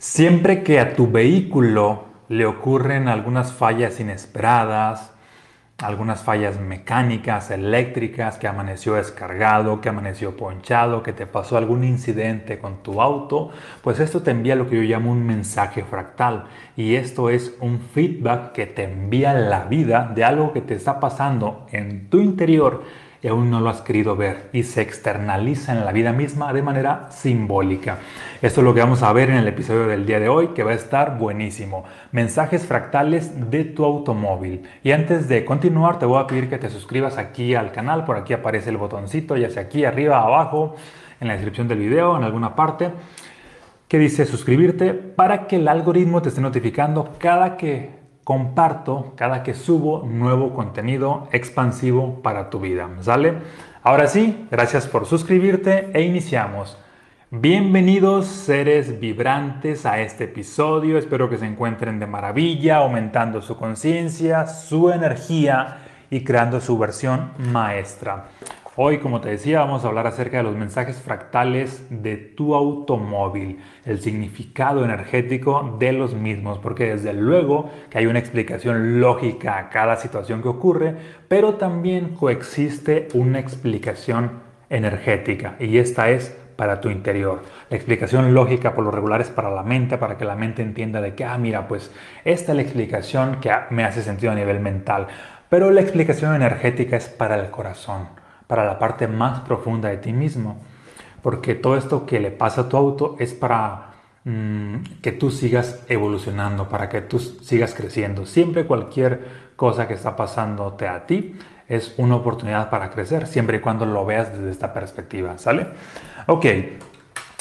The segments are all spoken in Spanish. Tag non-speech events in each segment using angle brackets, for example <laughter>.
Siempre que a tu vehículo le ocurren algunas fallas inesperadas, algunas fallas mecánicas, eléctricas, que amaneció descargado, que amaneció ponchado, que te pasó algún incidente con tu auto, pues esto te envía lo que yo llamo un mensaje fractal. Y esto es un feedback que te envía la vida de algo que te está pasando en tu interior y aún no lo has querido ver y se externaliza en la vida misma de manera simbólica. Esto es lo que vamos a ver en el episodio del día de hoy que va a estar buenísimo. Mensajes fractales de tu automóvil. Y antes de continuar te voy a pedir que te suscribas aquí al canal, por aquí aparece el botoncito, ya sea aquí arriba, abajo, en la descripción del video, en alguna parte que dice suscribirte para que el algoritmo te esté notificando cada que comparto cada que subo nuevo contenido expansivo para tu vida. ¿Sale? Ahora sí, gracias por suscribirte e iniciamos. Bienvenidos seres vibrantes a este episodio. Espero que se encuentren de maravilla, aumentando su conciencia, su energía y creando su versión maestra. Hoy, como te decía, vamos a hablar acerca de los mensajes fractales de tu automóvil, el significado energético de los mismos, porque desde luego que hay una explicación lógica a cada situación que ocurre, pero también coexiste una explicación energética y esta es para tu interior. La explicación lógica por lo regular es para la mente, para que la mente entienda de que, ah, mira, pues esta es la explicación que me hace sentido a nivel mental, pero la explicación energética es para el corazón para la parte más profunda de ti mismo. Porque todo esto que le pasa a tu auto es para mm, que tú sigas evolucionando, para que tú sigas creciendo. Siempre cualquier cosa que está pasándote a ti es una oportunidad para crecer, siempre y cuando lo veas desde esta perspectiva, ¿sale? Ok,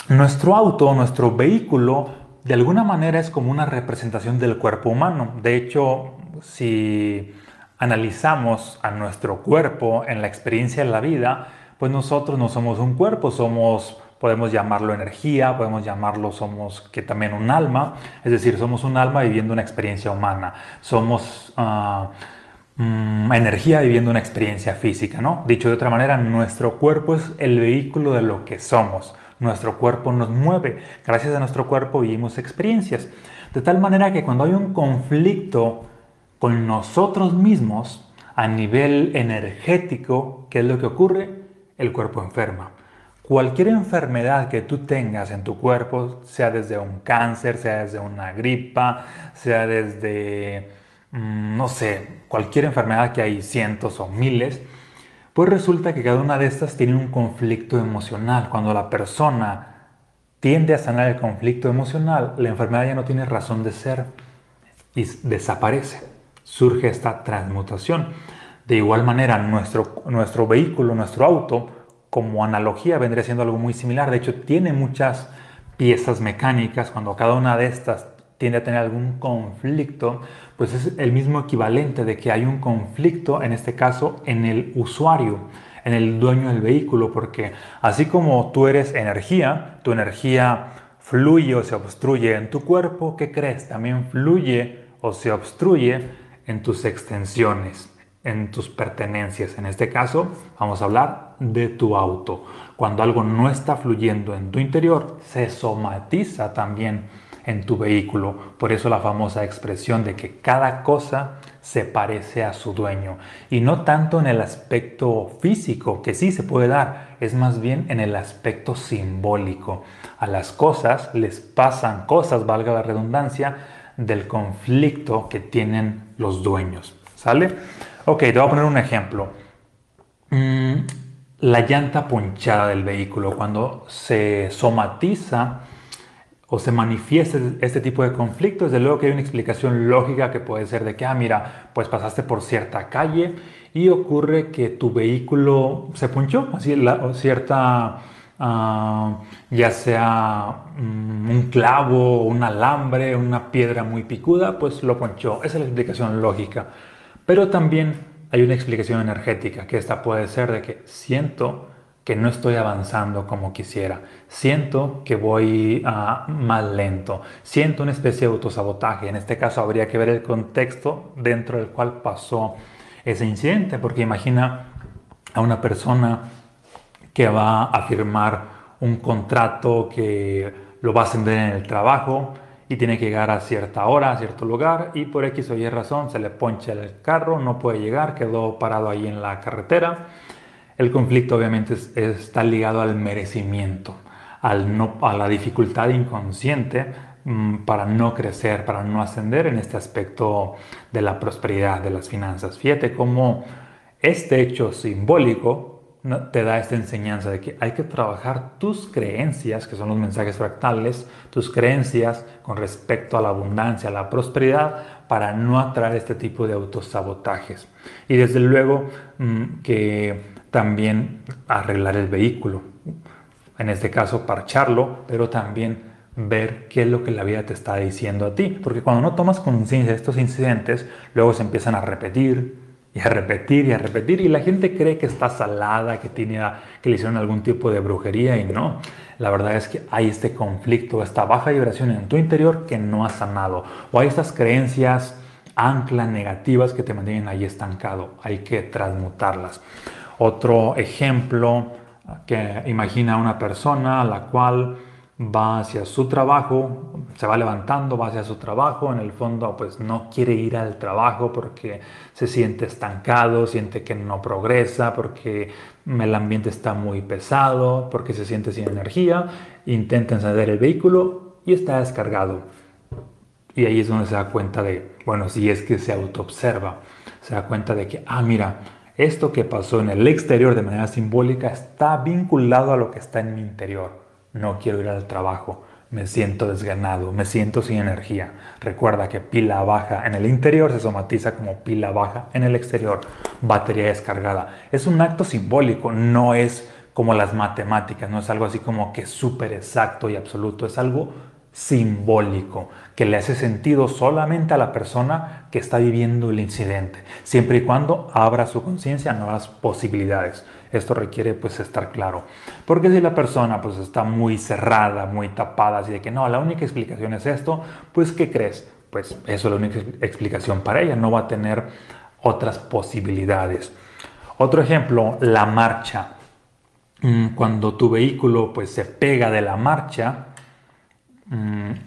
nuestro auto, nuestro vehículo, de alguna manera es como una representación del cuerpo humano. De hecho, si analizamos a nuestro cuerpo en la experiencia de la vida, pues nosotros no somos un cuerpo, somos, podemos llamarlo energía, podemos llamarlo, somos que también un alma, es decir, somos un alma viviendo una experiencia humana, somos uh, energía viviendo una experiencia física, ¿no? Dicho de otra manera, nuestro cuerpo es el vehículo de lo que somos. Nuestro cuerpo nos mueve. Gracias a nuestro cuerpo vivimos experiencias. De tal manera que cuando hay un conflicto con nosotros mismos a nivel energético, ¿qué es lo que ocurre? El cuerpo enferma. Cualquier enfermedad que tú tengas en tu cuerpo, sea desde un cáncer, sea desde una gripa, sea desde, mm, no sé, cualquier enfermedad que hay cientos o miles, pues resulta que cada una de estas tiene un conflicto emocional. Cuando la persona tiende a sanar el conflicto emocional, la enfermedad ya no tiene razón de ser y desaparece surge esta transmutación. De igual manera, nuestro, nuestro vehículo, nuestro auto, como analogía vendría siendo algo muy similar. De hecho, tiene muchas piezas mecánicas. Cuando cada una de estas tiende a tener algún conflicto, pues es el mismo equivalente de que hay un conflicto, en este caso, en el usuario, en el dueño del vehículo, porque así como tú eres energía, tu energía fluye o se obstruye en tu cuerpo, ¿qué crees? También fluye o se obstruye en tus extensiones, en tus pertenencias. En este caso, vamos a hablar de tu auto. Cuando algo no está fluyendo en tu interior, se somatiza también en tu vehículo. Por eso la famosa expresión de que cada cosa se parece a su dueño. Y no tanto en el aspecto físico, que sí se puede dar, es más bien en el aspecto simbólico. A las cosas les pasan cosas, valga la redundancia, del conflicto que tienen los dueños. ¿Sale? Ok, te voy a poner un ejemplo. Mm, la llanta ponchada del vehículo, cuando se somatiza o se manifiesta este tipo de conflictos, desde luego que hay una explicación lógica que puede ser de que, ah, mira, pues pasaste por cierta calle y ocurre que tu vehículo se ponchó, así la, cierta Ah, ya sea mm, un clavo, un alambre, una piedra muy picuda, pues lo ponchó. Esa es la explicación lógica. Pero también hay una explicación energética, que esta puede ser de que siento que no estoy avanzando como quisiera, siento que voy uh, más lento, siento una especie de autosabotaje. En este caso habría que ver el contexto dentro del cual pasó ese incidente, porque imagina a una persona que va a firmar un contrato que lo va a ascender en el trabajo y tiene que llegar a cierta hora, a cierto lugar y por X o Y razón se le poncha el carro, no puede llegar, quedó parado ahí en la carretera. El conflicto obviamente está ligado al merecimiento, al no, a la dificultad inconsciente mm, para no crecer, para no ascender en este aspecto de la prosperidad, de las finanzas. Fíjate cómo este hecho simbólico te da esta enseñanza de que hay que trabajar tus creencias, que son los mensajes fractales, tus creencias con respecto a la abundancia, a la prosperidad, para no atraer este tipo de autosabotajes. Y desde luego mm, que también arreglar el vehículo, en este caso parcharlo, pero también ver qué es lo que la vida te está diciendo a ti. Porque cuando no tomas conciencia de estos incidentes, luego se empiezan a repetir, y a repetir y a repetir y la gente cree que está salada, que, tiene, que le hicieron algún tipo de brujería y no. La verdad es que hay este conflicto, esta baja vibración en tu interior que no ha sanado o hay estas creencias anclas negativas que te mantienen ahí estancado. Hay que transmutarlas. Otro ejemplo que imagina una persona a la cual va hacia su trabajo, se va levantando, va hacia su trabajo, en el fondo pues no quiere ir al trabajo porque se siente estancado, siente que no progresa, porque el ambiente está muy pesado, porque se siente sin energía, intenta encender el vehículo y está descargado. Y ahí es donde se da cuenta de, bueno, si es que se autoobserva, se da cuenta de que, ah, mira, esto que pasó en el exterior de manera simbólica está vinculado a lo que está en mi interior no quiero ir al trabajo, me siento desganado, me siento sin energía. Recuerda que pila baja en el interior se somatiza como pila baja en el exterior, batería descargada. Es un acto simbólico, no es como las matemáticas, no es algo así como que súper exacto y absoluto, es algo simbólico que le hace sentido solamente a la persona que está viviendo el incidente, siempre y cuando abra su conciencia a nuevas posibilidades. Esto requiere pues estar claro. Porque si la persona pues está muy cerrada, muy tapada, así de que no, la única explicación es esto, pues ¿qué crees? Pues eso es la única explicación para ella, no va a tener otras posibilidades. Otro ejemplo, la marcha. Mm, cuando tu vehículo pues se pega de la marcha,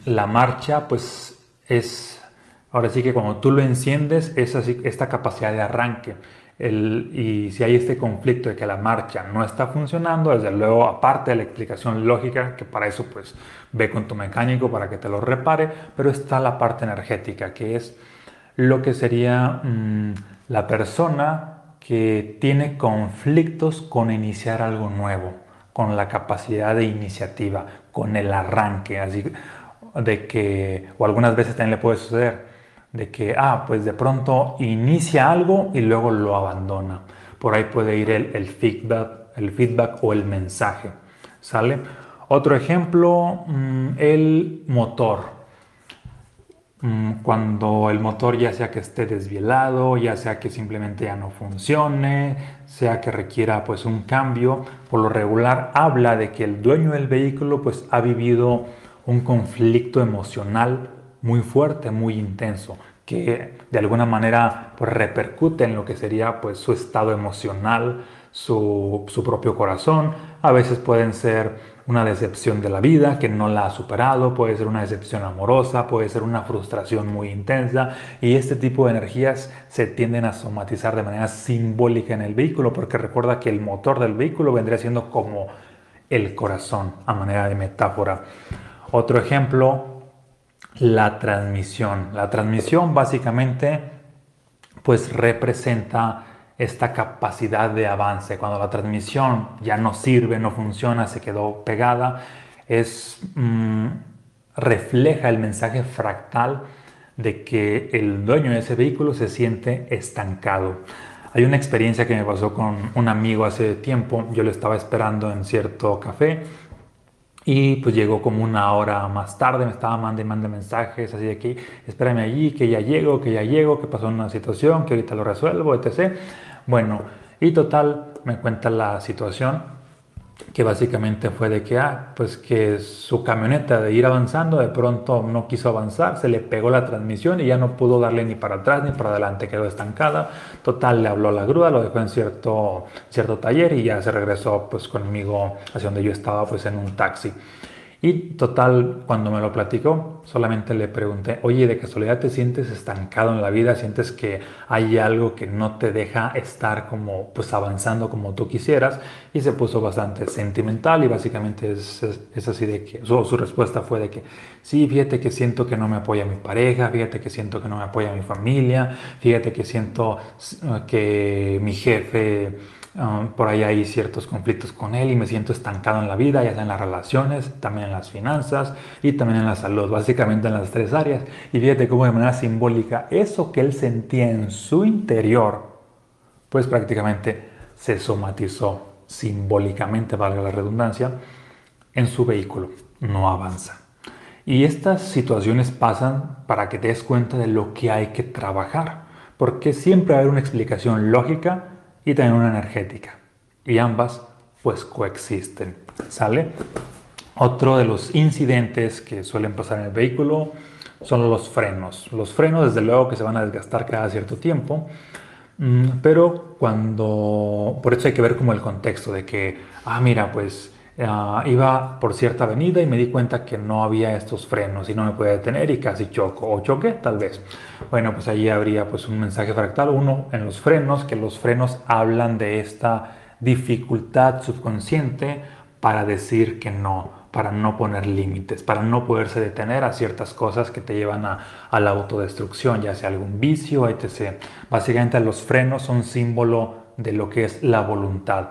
la marcha pues es, ahora sí que cuando tú lo enciendes, es así, esta capacidad de arranque. Y si hay este conflicto de que la marcha no está funcionando, desde luego, aparte de la explicación lógica, que para eso pues ve con tu mecánico para que te lo repare, pero está la parte energética, que es lo que sería mm, la persona que tiene conflictos con iniciar algo nuevo, con la capacidad de iniciativa, con el arranque, así de que, o algunas veces también le puede suceder, de que, ah, pues de pronto inicia algo y luego lo abandona. Por ahí puede ir el, feedback, el feedback o el mensaje. ¿Sale? Otro ejemplo, mm, el motor. Mm, cuando el motor ya sea que esté desvielado, ya sea que simplemente ya no funcione, sea que requiera pues un cambio, por lo regular habla de que el dueño del vehículo pues ha vivido un conflicto emocional muy fuerte, muy intenso, que de alguna manera pues, repercute en lo que sería pues, su estado emocional, su, su propio corazón. A veces pueden ser una decepción de la vida que no la ha superado, puede ser una decepción amorosa, puede ser una frustración muy intensa y este tipo de energías se tienden a somatizar de manera simbólica en el vehículo porque recuerda que el motor del vehículo vendría siendo como el corazón a manera de metáfora. Otro ejemplo la transmisión. La transmisión básicamente pues representa esta capacidad de avance. Cuando la transmisión ya no sirve, no funciona, se quedó pegada, es mm, refleja el mensaje fractal de que el dueño de ese vehículo se siente estancado. Hay una experiencia que me pasó con un amigo hace tiempo, yo lo estaba esperando en cierto café y pues llegó como una hora más tarde, me estaba mandando mensajes así de que espérame allí, que ya llego, que ya llego, que pasó una situación, que ahorita lo resuelvo, etc. Bueno, y total, me cuenta la situación que básicamente fue de que, ah, pues que su camioneta de ir avanzando de pronto no quiso avanzar, se le pegó la transmisión y ya no pudo darle ni para atrás ni para adelante, quedó estancada. Total, le habló a la grúa, lo dejó en cierto, cierto taller y ya se regresó pues conmigo hacia donde yo estaba, pues en un taxi. Y total, cuando me lo platicó, solamente le pregunté, oye, ¿de casualidad te sientes estancado en la vida? ¿Sientes que hay algo que no te deja estar como, pues avanzando como tú quisieras? Y se puso bastante sentimental y básicamente es, es, así de que, su, su respuesta fue de que, sí, fíjate que siento que no me apoya mi pareja, fíjate que siento que no me apoya mi familia, fíjate que siento que mi jefe Ah, por ahí hay ciertos conflictos con él y me siento estancado en la vida, ya sea en las relaciones, también en las finanzas y también en la salud, básicamente en las tres áreas. Y fíjate cómo de manera simbólica eso que él sentía en su interior, pues prácticamente se somatizó simbólicamente, valga la redundancia, en su vehículo, no avanza. Y estas situaciones pasan para que te des cuenta de lo que hay que trabajar, porque siempre hay una explicación lógica y también una energética. Y ambas pues coexisten. ¿Sale? Otro de los incidentes que suelen pasar en el vehículo son los frenos. Los frenos desde luego que se van a desgastar cada cierto tiempo, mm, pero cuando... Por eso hay que ver como el contexto de que, ah, mira, pues Ah, iba por cierta avenida y me di cuenta que no había estos frenos y no me podía detener y casi choco o choqué tal vez. Bueno, pues allí habría pues un mensaje fractal, uno en los frenos, que los frenos hablan de esta dificultad subconsciente para decir que no, para no poner límites, para no poderse detener a ciertas cosas que te llevan a, a la autodestrucción, ya sea algún vicio, etc. Básicamente los frenos son símbolo de lo que es la voluntad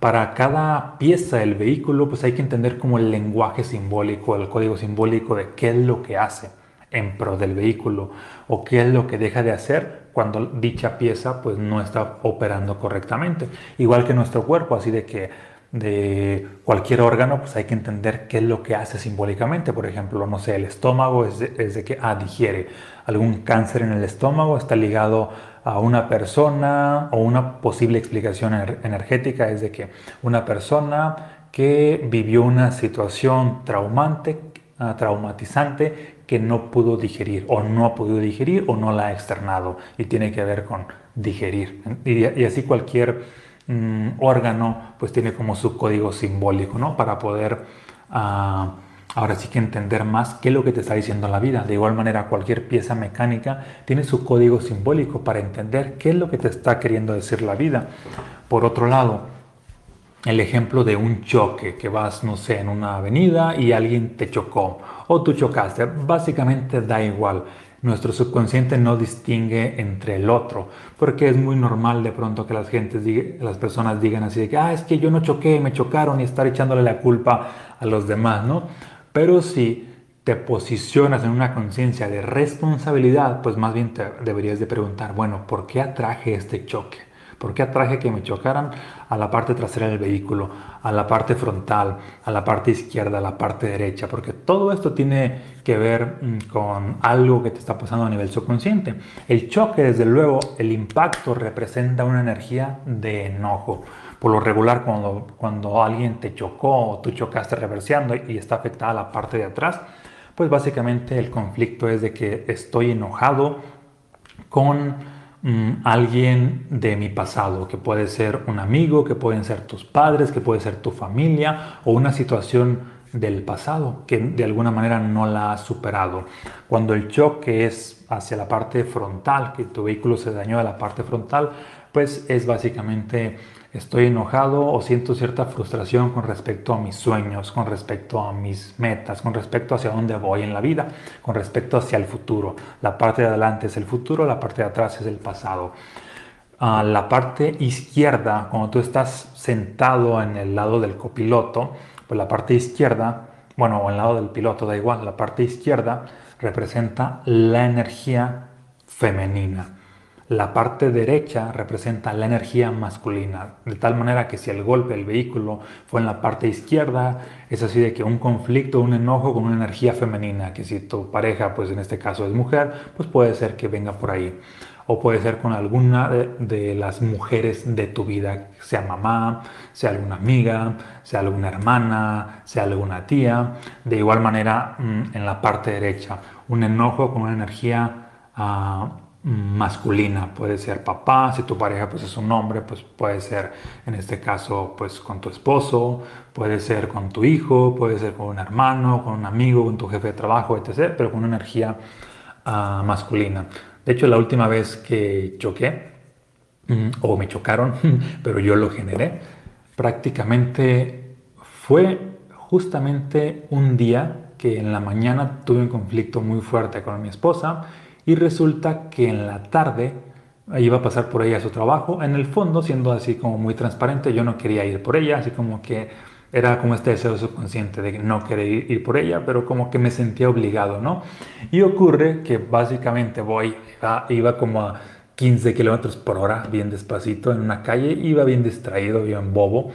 para cada pieza del vehículo, pues hay que entender como el lenguaje simbólico, el código simbólico de qué es lo que hace en pro del vehículo o qué es lo que deja de hacer cuando dicha pieza pues no está operando correctamente. Igual que nuestro cuerpo, así de que de cualquier órgano, pues hay que entender qué es lo que hace simbólicamente. Por ejemplo, no sé, el estómago es de, que ah, digiere. Algún cáncer en el estómago está ligado a una persona o una posible explicación energética es de que una persona que vivió una situación traumante, ah, traumatizante que no pudo digerir o no ha podido digerir o no la ha externado y tiene que ver con digerir. Y, así cualquier mm, órgano pues tiene como su código simbólico ¿no? para poder... Uh, Ahora sí que entender más qué es lo que te está diciendo la vida. De igual manera, cualquier pieza mecánica tiene su código simbólico para entender qué es lo que te está queriendo decir la vida. Por otro lado, el ejemplo de un choque, que vas, no sé, en una avenida y alguien te chocó o tú chocaste, básicamente da igual. Nuestro subconsciente no distingue entre el otro, porque es muy normal de pronto que las, gentes las personas digan así de que, ah, es que yo no choqué, me chocaron y estar echándole la culpa a los demás, ¿no? Pero si te posicionas en una conciencia de responsabilidad, pues más bien te deberías de preguntar, bueno, ¿por qué atraje este choque? ¿Por qué atraje que me chocaran a la parte trasera del vehículo, a la parte frontal, a la parte izquierda, a la parte derecha? Porque todo esto tiene que ver mm, con algo que te está pasando a nivel subconsciente. El choque, desde luego, el impacto representa una energía de enojo. Por lo regular, cuando, cuando alguien te chocó o tú chocaste reverseando y está afectada la parte de atrás, pues básicamente el conflicto es de que estoy enojado con mm, alguien de mi pasado, que puede ser un amigo, que pueden ser tus padres, que puede ser tu familia o una situación del pasado que de alguna manera no la has superado. Cuando el choque es hacia la parte frontal, que tu vehículo se dañó de la parte frontal, pues es básicamente estoy enojado o siento cierta frustración con respecto a mis sueños, con respecto a mis metas, con respecto hacia dónde voy en la vida, con respecto hacia el futuro. La parte de adelante es el futuro, la parte de atrás es el pasado. a la parte izquierda, cuando tú estás sentado en el lado del copiloto, pues la parte izquierda, bueno, o el lado del piloto, da igual, la parte izquierda representa la energía femenina. La parte derecha representa la energía masculina, de tal manera que si el golpe del vehículo fue en la parte izquierda, es así de que un conflicto, un enojo con una energía femenina, que si tu pareja, pues en este caso es mujer, pues puede ser que venga por ahí. O puede ser con alguna de, las mujeres de tu vida, sea mamá, sea alguna amiga, sea alguna hermana, sea alguna tía. De igual manera, mm, en la parte derecha, un enojo con una energía... Ah, masculina, puede ser papá, si tu pareja pues es un hombre, pues puede ser en este caso pues con tu esposo, puede ser con tu hijo, puede ser con un hermano, con un amigo, con tu jefe de trabajo, etc., pero con una energía uh, masculina. De hecho, la última vez que choqué, mm, o me chocaron, <laughs> pero yo lo generé, prácticamente fue justamente un día que en la mañana tuve un conflicto muy fuerte con mi esposa y resulta que en la tarde iba a pasar por ella a su trabajo. En el fondo, siendo así como muy transparente, yo no quería ir por ella, así como que era como este deseo subconsciente de no querer ir, por ella, pero como que me sentía obligado, ¿no? Y ocurre que básicamente voy, iba, iba como a 15 kilómetros por hora, bien despacito, en una calle, iba bien distraído, bien bobo,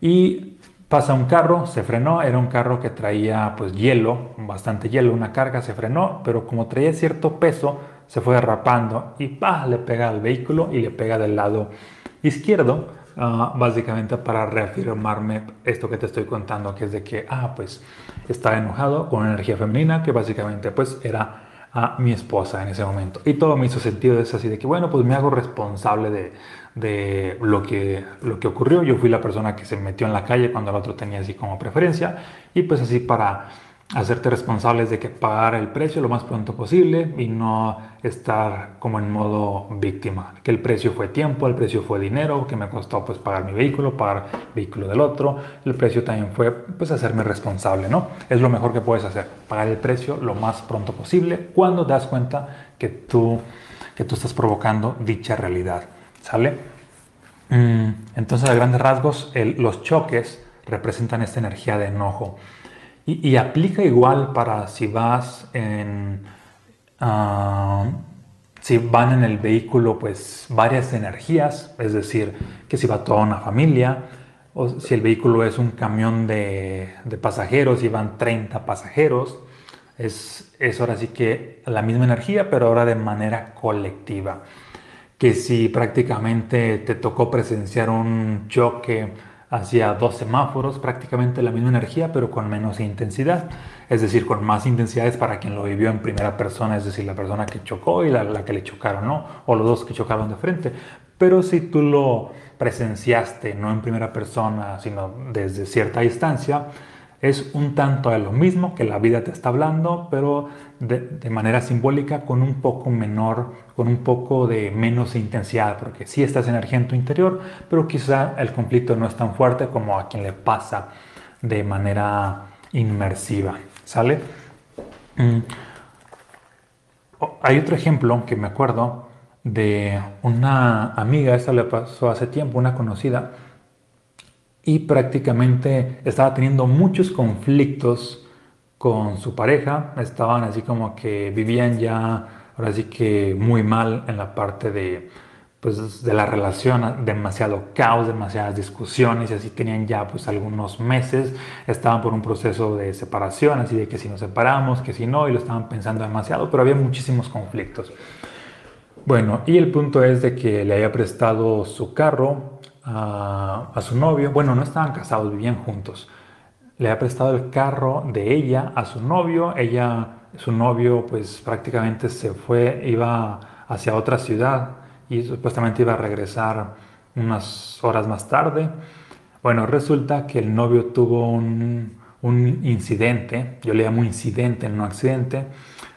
y pasa un carro, se frenó, era un carro que traía pues hielo, bastante hielo, una carga, se frenó, pero como traía cierto peso, se fue derrapando y ¡pah! le pega al vehículo y le pega del lado izquierdo Ah, básicamente para reafirmarme esto que te estoy contando, que es de que, ah, pues estaba enojado con energía femenina, que básicamente pues era a mi esposa en ese momento. Y todo me hizo sentido, es así de que, bueno, pues me hago responsable de, de lo, que, lo que ocurrió. Yo fui la persona que se metió en la calle cuando el otro tenía así como preferencia. Y pues así para hacerte responsables de que pagar el precio lo más pronto posible y no estar como en modo víctima. Que el precio fue tiempo, el precio fue dinero, que me costó pues pagar mi vehículo, pagar el vehículo del otro. El precio también fue pues hacerme responsable, ¿no? Es lo mejor que puedes hacer, pagar el precio lo más pronto posible cuando das cuenta que tú, que tú estás provocando dicha realidad, ¿sale? Mm, entonces a grandes rasgos los choques representan esta energía de enojo. Y, aplica igual para si vas en... Ah, si van en el vehículo pues varias energías, es decir, que si va toda una familia, o si el vehículo es un camión de, pasajeros y van 30 pasajeros, es, es, ahora sí que la misma energía, pero ahora de manera colectiva. Que si prácticamente te tocó presenciar un choque hacia dos semáforos, prácticamente la misma energía, pero con menos intensidad. Es decir, con más intensidades para quien lo vivió en primera persona, es decir, la persona que chocó y la, la que le chocaron, ¿no? O los dos que chocaron de frente. Pero si tú lo presenciaste, no en primera persona, sino desde cierta distancia, es un tanto de lo mismo que la vida te está hablando, pero de, manera simbólica con un poco menor, con un poco de menos intensidad, porque sí estás energía en tu interior, pero quizá el conflicto no es tan fuerte como a quien le pasa de manera inmersiva. ¿Sale? Mm. Hay otro ejemplo que me acuerdo de una amiga, esta le pasó hace tiempo, una conocida, y prácticamente estaba teniendo muchos conflictos con su pareja, estaban así como que vivían ya ahora sí que muy mal en la parte de pues de la relación, demasiado caos, demasiadas discusiones y así tenían ya pues algunos meses, estaban por un proceso de separación, así de que si nos separamos, que si no, y lo estaban pensando demasiado, pero había muchísimos conflictos. Bueno, y el punto es de que le había prestado su carro a, su novio, bueno, no estaban casados, vivían juntos. Le ha prestado el carro de ella a su novio, ella, su novio pues prácticamente se fue, iba hacia otra ciudad y supuestamente iba a regresar unas horas más tarde. Bueno, resulta que el novio tuvo un, un incidente, yo le llamo incidente, no accidente,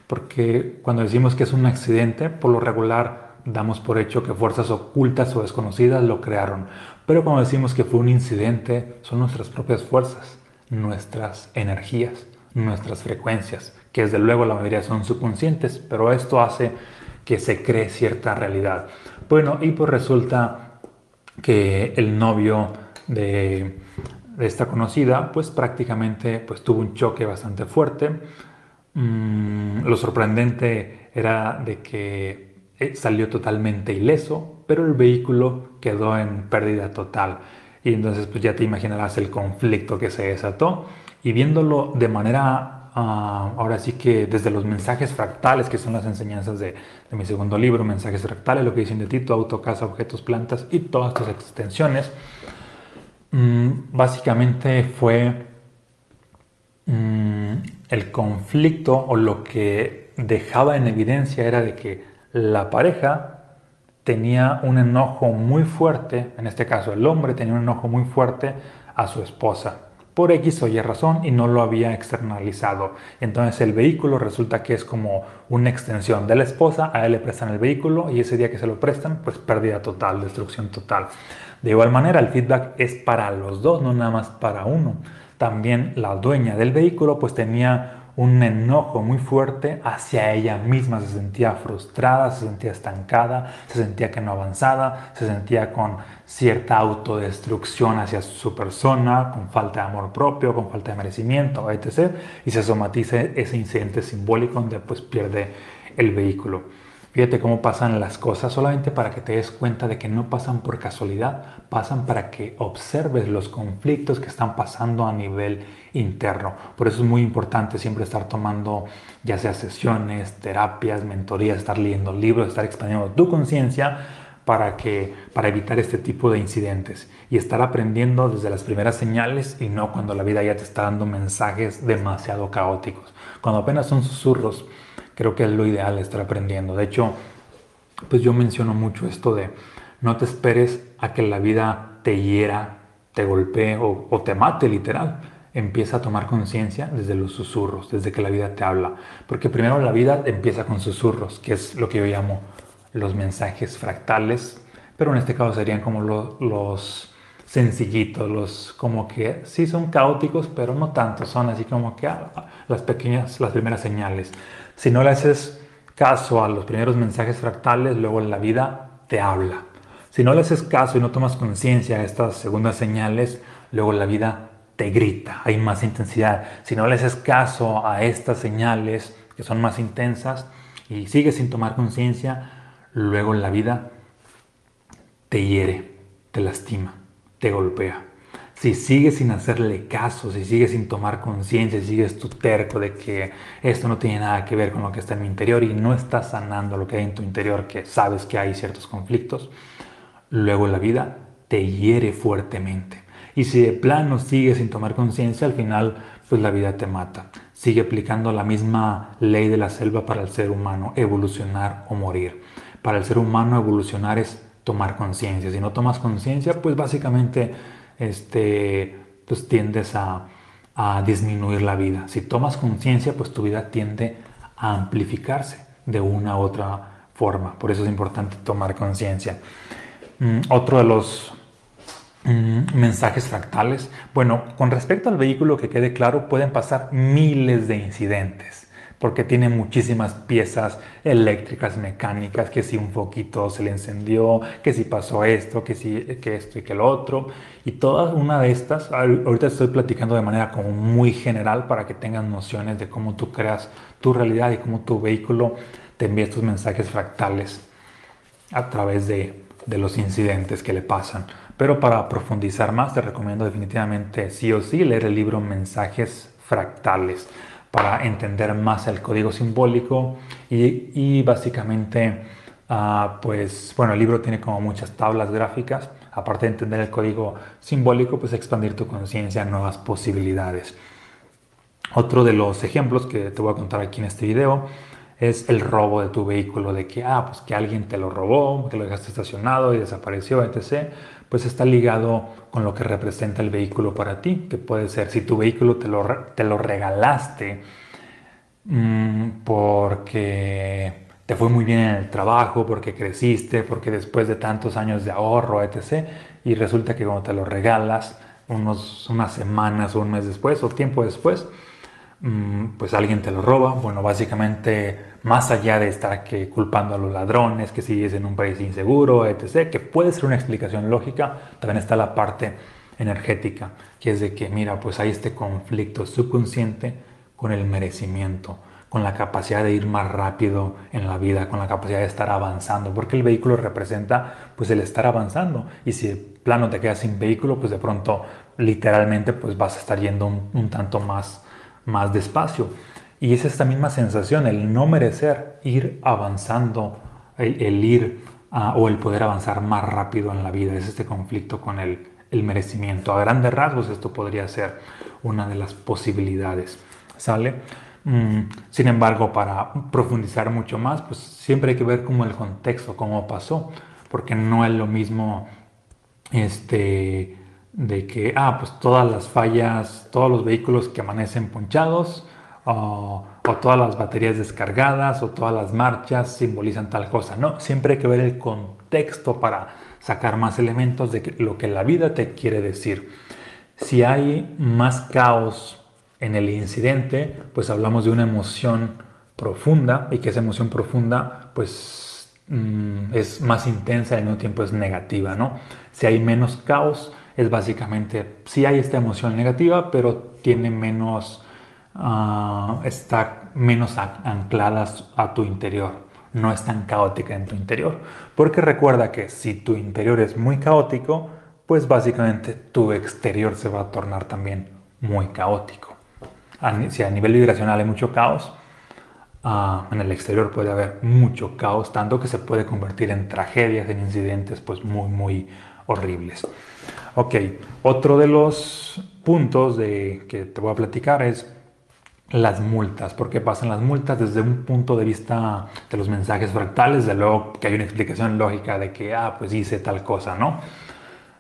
porque cuando decimos que es un accidente, por lo regular damos por hecho que fuerzas ocultas o desconocidas lo crearon. Pero cuando decimos que fue un incidente, son nuestras propias fuerzas, nuestras energías, nuestras frecuencias, que desde luego la mayoría son subconscientes, pero esto hace que se cree cierta realidad. Bueno, y pues resulta que el novio de, esta conocida, pues prácticamente pues tuvo un choque bastante fuerte. Mm, lo sorprendente era de que eh, salió totalmente ileso, pero el vehículo quedó en pérdida total. Y entonces pues ya te imaginarás el conflicto que se desató. Y viéndolo de manera, ah, ahora sí que desde los mensajes fractales, que son las enseñanzas de, mi segundo libro, mensajes fractales, lo que dicen de ti, tu auto, casa, objetos, plantas y todas tus extensiones, mm, básicamente fue mm, el conflicto o lo que dejaba en evidencia era de que la pareja tenía un enojo muy fuerte, en este caso el hombre tenía un enojo muy fuerte a su esposa por X o Y razón y no lo había externalizado. Entonces el vehículo resulta que es como una extensión de la esposa, a él le prestan el vehículo y ese día que se lo prestan, pues pérdida total, destrucción total. De igual manera, el feedback es para los dos, no nada más para uno. También la dueña del vehículo pues tenía un enojo muy fuerte hacia ella misma, se sentía frustrada, se sentía estancada, se sentía que no avanzaba, se sentía con cierta autodestrucción hacia su persona, con falta de amor propio, con falta de merecimiento, etc. Y se somatiza ese incidente simbólico donde pues pierde el vehículo. Fíjate cómo pasan las cosas solamente para que te des cuenta de que no pasan por casualidad, pasan para que observes los conflictos que están pasando a nivel interno. Por eso es muy importante siempre estar tomando ya sea sesiones, terapias, mentorías, estar leyendo libros, estar expandiendo tu conciencia para que para evitar este tipo de incidentes y estar aprendiendo desde las primeras señales y no cuando la vida ya te está dando mensajes demasiado caóticos. Cuando apenas son susurros creo que es lo ideal estar aprendiendo. De hecho, pues yo menciono mucho esto de no te esperes a que la vida te hiera, te golpee o, te mate literal. Empieza a tomar conciencia desde los susurros, desde que la vida te habla. Porque primero la vida empieza con susurros, que es lo que yo llamo los mensajes fractales, pero en este caso serían como los sencillitos, los como que sí son caóticos, pero no tanto, son así como que ah, las pequeñas, las primeras señales. Si no le haces caso a los primeros mensajes fractales, luego en la vida te habla. Si no le haces caso y no tomas conciencia de estas segundas señales, luego la vida te grita, hay más intensidad. Si no le haces caso a estas señales que son más intensas y sigues sin tomar conciencia, luego en la vida te hiere, te lastima, te golpea si sigues sin hacerle caso, si sigues sin tomar conciencia, si sigues tu terco de que esto no tiene nada que ver con lo que está en mi interior y no estás sanando lo que hay en tu interior, que sabes que hay ciertos conflictos, luego la vida te hiere fuertemente. Y si de plano sigues sin tomar conciencia, al final pues la vida te mata. Sigue aplicando la misma ley de la selva para el ser humano, evolucionar o morir. Para el ser humano evolucionar es tomar conciencia. Si no tomas conciencia, pues básicamente este, pues tiendes a, disminuir la vida. Si tomas conciencia, pues tu vida tiende a amplificarse de una u otra forma. Por eso es importante tomar conciencia. Mm, otro de los mm, mensajes fractales. Bueno, con respecto al vehículo, que quede claro, pueden pasar miles de incidentes porque tiene muchísimas piezas eléctricas, mecánicas, que si un foquito se le encendió, que si pasó esto, que si que esto y que lo otro. Y toda una de estas, ahorita estoy platicando de manera como muy general para que tengan nociones de cómo tú creas tu realidad y cómo tu vehículo te envía estos mensajes fractales a través de, de los incidentes que le pasan. Pero para profundizar más, te recomiendo definitivamente sí o sí leer el libro Mensajes Fractales para entender más el código simbólico. Y, básicamente, ah, pues bueno, el libro tiene como muchas tablas gráficas, aparte de entender el código simbólico, pues expandir tu conciencia a nuevas posibilidades. Otro de los ejemplos que te voy a contar aquí en este video es el robo de tu vehículo, de que, ah, pues que alguien te lo robó, que lo dejaste estacionado y desapareció, etc pues está ligado con lo que representa el vehículo para ti, que puede ser si tu vehículo te lo, te lo regalaste mm, porque te fue muy bien en el trabajo, porque creciste, porque después de tantos años de ahorro, etc. Y resulta que cuando te lo regalas, unos, unas semanas o un mes después o tiempo después, pues alguien te lo roba. Bueno, básicamente, más allá de estar culpando a los ladrones, que sigues en un país inseguro, etc., que puede ser una explicación lógica, también está la parte energética, que es de que, mira, pues hay este conflicto subconsciente con el merecimiento, con la capacidad de ir más rápido en la vida, con la capacidad de estar avanzando, porque el vehículo representa pues el estar avanzando y si de plano te quedas sin vehículo, pues de pronto literalmente pues vas a estar yendo un tanto más más despacio. Y es esta misma sensación, el no merecer ir avanzando, el, ir o el poder avanzar más rápido en la vida. Es este conflicto con el, el merecimiento. A grandes rasgos esto podría ser una de las posibilidades. ¿Sale? Mm, sin embargo, para profundizar mucho más, pues siempre hay que ver como el contexto, cómo pasó, porque no es lo mismo este, de que, ah, pues todas las fallas, todos los vehículos que amanecen ponchados, o, todas las baterías descargadas, o todas las marchas simbolizan tal cosa. No, siempre hay que ver el contexto para sacar más elementos de lo que la vida te quiere decir. Si hay más caos en el incidente, pues hablamos de una emoción profunda y que esa emoción profunda pues mm, es más intensa y al mismo tiempo es negativa, ¿no? Si hay menos caos, es básicamente, sí hay esta emoción negativa, pero tiene menos, uh, está menos anclada a tu interior, no es tan caótica en tu interior. Porque recuerda que si tu interior es muy caótico, pues básicamente tu exterior se va a tornar también muy caótico si a nivel vibracional hay mucho caos, ah, en el exterior puede haber mucho caos, tanto que se puede convertir en tragedias, en incidentes pues muy, muy horribles. Ok, otro de los puntos de, que te voy a platicar es las multas. ¿Por qué pasan las multas? Desde un punto de vista de los mensajes fractales, de luego que hay una explicación lógica de que, ah, pues hice tal cosa, ¿no?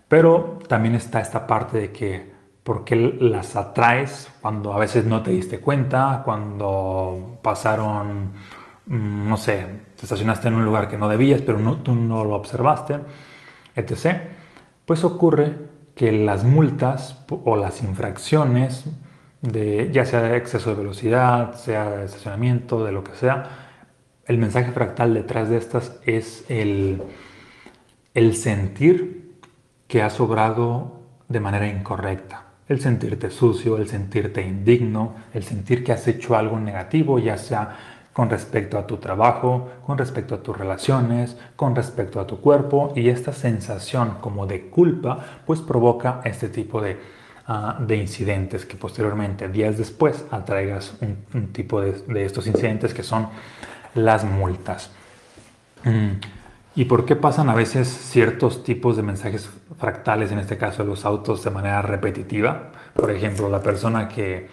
Pero también está esta parte de que porque las atraes cuando a veces no te diste cuenta, cuando pasaron, mm, no sé, te estacionaste en un lugar que no debías, pero no, tú no lo observaste, etc. Pues ocurre que las multas o las infracciones, ya sea de exceso de velocidad, sea de estacionamiento, de lo que sea, el mensaje fractal detrás de estas es el, el sentir que has obrado de manera incorrecta. El sentirte sucio, el sentirte indigno, el sentir que has hecho algo negativo, ya sea con respecto a tu trabajo, con respecto a tus relaciones, con respecto a tu cuerpo y esta sensación como de culpa pues provoca este tipo de, ah, de incidentes que posteriormente, días después, atraigas un, tipo de, estos incidentes que son las multas. Mm, ¿Y por qué pasan a veces ciertos tipos de mensajes fractales, en este caso los autos, de manera repetitiva? Por ejemplo, la persona que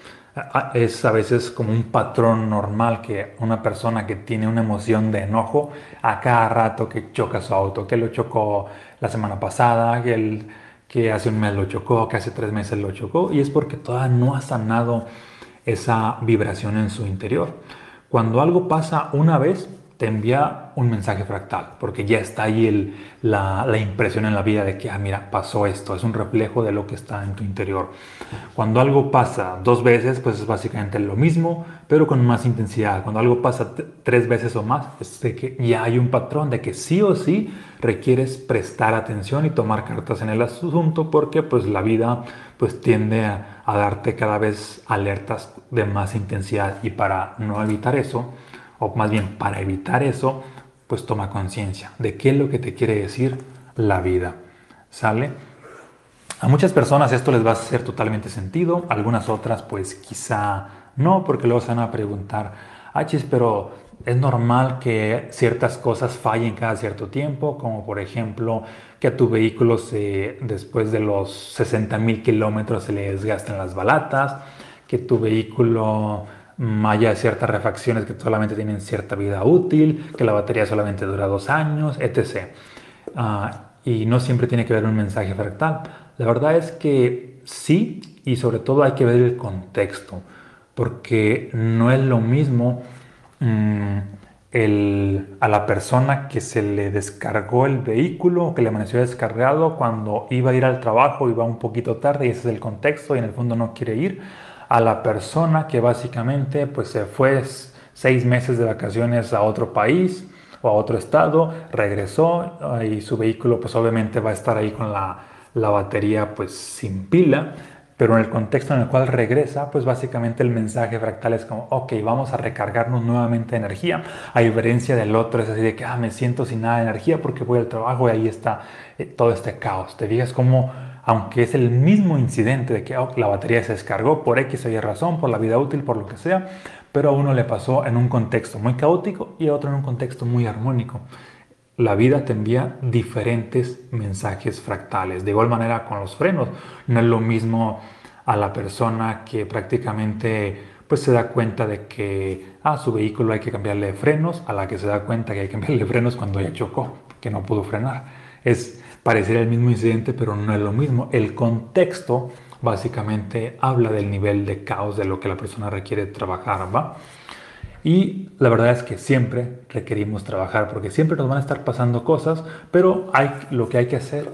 es a veces como un patrón normal que una persona que tiene una emoción de enojo a cada rato que choca su auto, que lo chocó la semana pasada, que, el, que hace un mes lo chocó, que hace tres meses lo chocó, y es porque todavía no ha sanado esa vibración en su interior. Cuando algo pasa una vez, te envía un mensaje fractal, porque ya está ahí la, impresión en la vida de que, ah, mira, pasó esto, es un reflejo de lo que está en tu interior. Cuando algo pasa dos veces, pues es básicamente lo mismo, pero con más intensidad. Cuando algo pasa tres veces o más, es que ya hay un patrón de que sí o sí requieres prestar atención y tomar cartas en el asunto, porque pues la vida pues tiende a darte cada vez alertas de más intensidad y para no evitar eso, o más bien para evitar eso, pues toma conciencia de qué es lo que te quiere decir la vida. ¿Sale? A muchas personas esto les va a hacer totalmente sentido, algunas otras pues quizá no, porque luego se van a preguntar, achis, pero es normal que ciertas cosas fallen cada cierto tiempo, como por ejemplo que a tu vehículo se, después de los 60 mil kilómetros se le desgasten las balatas, que tu vehículo haya ciertas refacciones que solamente tienen cierta vida útil, que la batería solamente dura dos años, etc. Ah, y no siempre tiene que ver un mensaje fractal. La verdad es que sí, y sobre todo hay que ver el contexto, porque no es lo mismo mm, a la persona que se le descargó el vehículo, que le amaneció descargado cuando iba a ir al trabajo, iba un poquito tarde y ese es el contexto y en el fondo no quiere ir a la persona que básicamente pues se fue seis meses de vacaciones a otro país o a otro estado, regresó y su vehículo pues obviamente va a estar ahí con la, la batería pues sin pila, pero en el contexto en el cual regresa, pues básicamente el mensaje fractal es como, ok, vamos a recargarnos nuevamente de energía, a diferencia del otro, es así de que, ah, me siento sin nada de energía porque voy al trabajo y ahí está eh, todo este caos. Te fijas cómo aunque es el mismo incidente de que oh, la batería se descargó por X o Y razón, por la vida útil, por lo que sea, pero a uno le pasó en un contexto muy caótico y a otro en un contexto muy armónico. La vida te envía diferentes mensajes fractales. De igual manera con los frenos, no es lo mismo a la persona que prácticamente pues se da cuenta de que a ah, su vehículo hay que cambiarle frenos, a la que se da cuenta que hay que cambiarle frenos cuando ya chocó, que no pudo frenar. Es parecer el mismo incidente, pero no es lo mismo. El contexto básicamente habla del nivel de caos de lo que la persona requiere trabajar, ¿va? Y la verdad es que siempre requerimos trabajar porque siempre nos van a estar pasando cosas, pero hay, lo que hay que hacer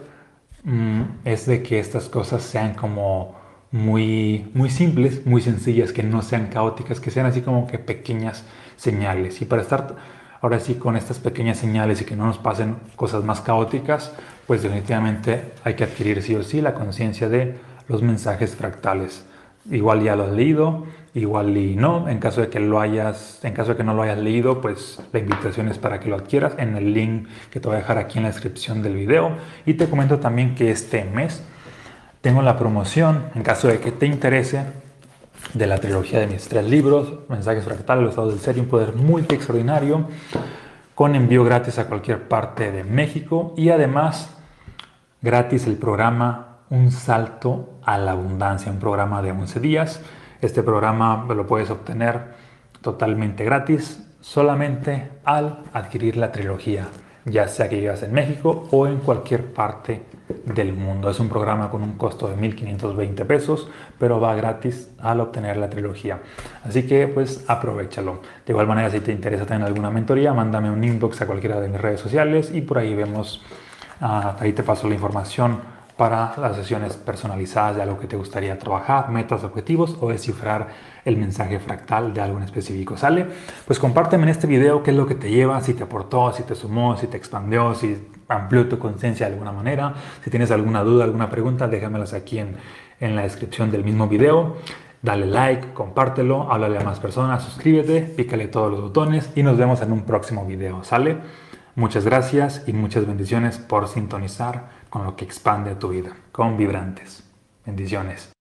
mm, es de que estas cosas sean como muy, muy simples, muy sencillas, que no sean caóticas, que sean así como que pequeñas señales. Y para estar ahora sí con estas pequeñas señales y que no nos pasen cosas más caóticas, pues definitivamente hay que adquirir sí o sí la conciencia de los mensajes fractales. Igual ya lo has leído, igual y no. En caso de que lo hayas, en caso de que no lo hayas leído, pues la invitación es para que lo adquieras en el link que te voy a dejar aquí en la descripción del video. Y te comento también que este mes tengo la promoción, en caso de que te interese, de la trilogía de mis tres libros, Mensajes Fractales, Los Estados del Ser y un Poder Multi Extraordinario, con envío gratis a cualquier parte de México y además gratis el programa Un Salto a la Abundancia, un programa de 11 días este programa lo puedes obtener totalmente gratis solamente al adquirir la trilogía, ya sea que vivas en México o en cualquier parte del mundo. Es un programa con un costo de 1.520 pesos, pero va gratis al obtener la trilogía. Así que pues aprovechalo. De igual manera, si te interesa tener alguna mentoría, mándame un inbox a cualquiera de mis redes sociales y por ahí vemos, ah, ahí te paso la información para las sesiones personalizadas de algo que te gustaría trabajar, metas, objetivos o descifrar el mensaje fractal de algo específico. ¿Sale? Pues compárteme en este video qué es lo que te lleva, si te aportó, si te sumó, si te expandió, si amplió tu conciencia de alguna manera. Si tienes alguna duda, alguna pregunta, déjamelas aquí en, en la descripción del mismo video. Dale like, compártelo, háblale a más personas, suscríbete, pícale todos los botones y nos vemos en un próximo video. ¿Sale? Muchas gracias y muchas bendiciones por sintonizar con lo que expande tu vida, con vibrantes. Bendiciones.